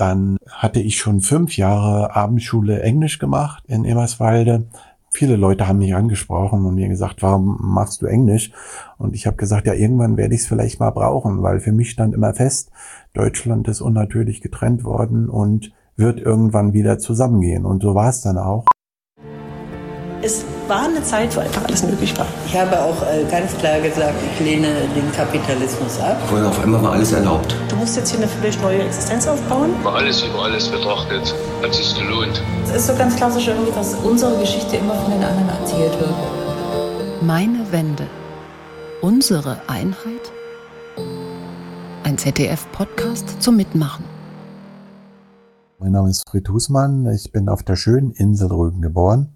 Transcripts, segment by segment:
Dann hatte ich schon fünf Jahre Abendschule Englisch gemacht in Eberswalde. Viele Leute haben mich angesprochen und mir gesagt, warum machst du Englisch? Und ich habe gesagt, ja, irgendwann werde ich es vielleicht mal brauchen, weil für mich stand immer fest, Deutschland ist unnatürlich getrennt worden und wird irgendwann wieder zusammengehen. Und so war es dann auch. Es war eine Zeit, wo einfach alles möglich war. Ich habe auch äh, ganz klar gesagt, ich lehne den Kapitalismus ab. Und auf einmal war alles erlaubt. Du musst jetzt hier eine völlig neue Existenz aufbauen. War alles über alles betrachtet, hat sich gelohnt. Es ist so ganz klassisch irgendwie, dass unsere Geschichte immer von den anderen erzählt wird. Meine Wende. Unsere Einheit? Ein ZDF-Podcast zum Mitmachen. Mein Name ist Fried Husmann. Ich bin auf der schönen Insel Rügen geboren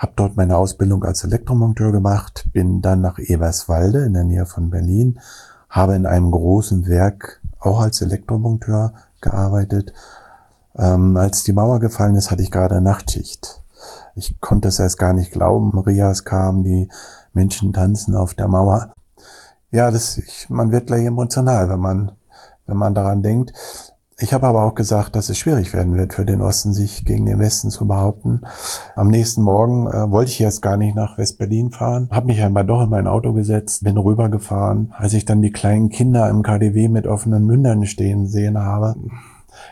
habe dort meine Ausbildung als Elektromonteur gemacht, bin dann nach Eberswalde in der Nähe von Berlin, habe in einem großen Werk auch als Elektromonteur gearbeitet. Ähm, als die Mauer gefallen ist, hatte ich gerade Nachtschicht. Ich konnte es erst gar nicht glauben. Rias kam, die Menschen tanzen auf der Mauer. Ja, das, ich, man wird gleich emotional, wenn man, wenn man daran denkt. Ich habe aber auch gesagt, dass es schwierig werden wird für den Osten, sich gegen den Westen zu behaupten. Am nächsten Morgen äh, wollte ich jetzt gar nicht nach West-Berlin fahren, habe mich einmal doch in mein Auto gesetzt, bin rübergefahren. Als ich dann die kleinen Kinder im KDW mit offenen Mündern stehen sehen habe,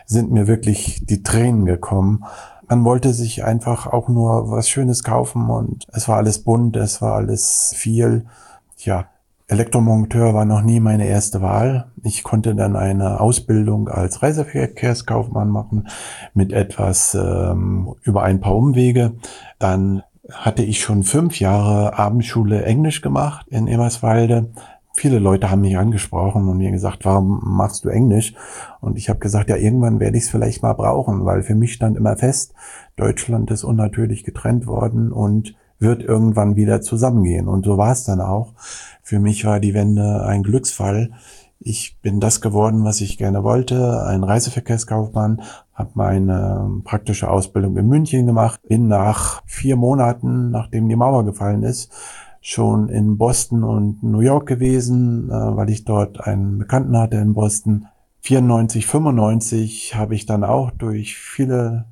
sind mir wirklich die Tränen gekommen. Man wollte sich einfach auch nur was Schönes kaufen und es war alles bunt, es war alles viel. Ja, Elektromonteur war noch nie meine erste Wahl. Ich konnte dann eine Ausbildung als Reiseverkehrskaufmann machen mit etwas ähm, über ein paar Umwege. Dann hatte ich schon fünf Jahre Abendschule Englisch gemacht in Eberswalde. Viele Leute haben mich angesprochen und mir gesagt, warum machst du Englisch? Und ich habe gesagt, ja, irgendwann werde ich es vielleicht mal brauchen, weil für mich stand immer fest, Deutschland ist unnatürlich getrennt worden und wird irgendwann wieder zusammengehen. Und so war es dann auch. Für mich war die Wende ein Glücksfall. Ich bin das geworden, was ich gerne wollte, ein Reiseverkehrskaufmann, habe meine praktische Ausbildung in München gemacht, bin nach vier Monaten, nachdem die Mauer gefallen ist, schon in Boston und New York gewesen, äh, weil ich dort einen Bekannten hatte in Boston. 94, 95 habe ich dann auch durch viele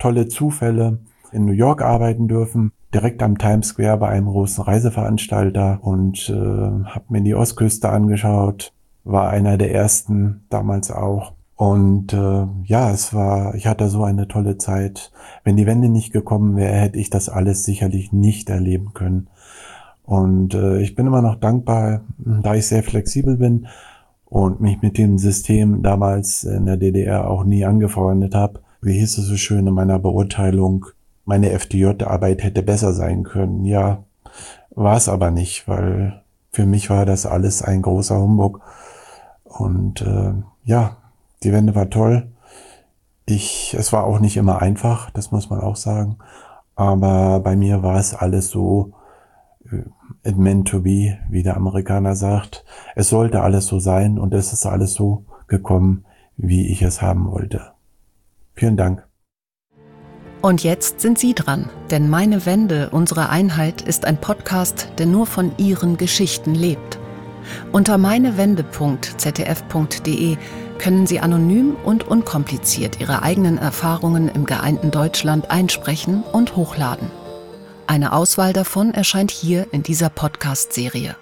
tolle Zufälle in New York arbeiten dürfen direkt am Times Square bei einem großen Reiseveranstalter und äh, habe mir die Ostküste angeschaut, war einer der ersten damals auch. Und äh, ja, es war, ich hatte so eine tolle Zeit. Wenn die Wende nicht gekommen wäre, hätte ich das alles sicherlich nicht erleben können. Und äh, ich bin immer noch dankbar, da ich sehr flexibel bin und mich mit dem System damals in der DDR auch nie angefreundet habe. Wie hieß es so schön in meiner Beurteilung? Meine FDJ-Arbeit hätte besser sein können. Ja, war es aber nicht, weil für mich war das alles ein großer Humbug. Und äh, ja, die Wende war toll. Ich, es war auch nicht immer einfach, das muss man auch sagen. Aber bei mir war es alles so, äh, it meant to be, wie der Amerikaner sagt. Es sollte alles so sein und es ist alles so gekommen, wie ich es haben wollte. Vielen Dank. Und jetzt sind Sie dran, denn Meine Wende, unsere Einheit ist ein Podcast, der nur von Ihren Geschichten lebt. Unter meinewende.ztf.de können Sie anonym und unkompliziert Ihre eigenen Erfahrungen im geeinten Deutschland einsprechen und hochladen. Eine Auswahl davon erscheint hier in dieser Podcast-Serie.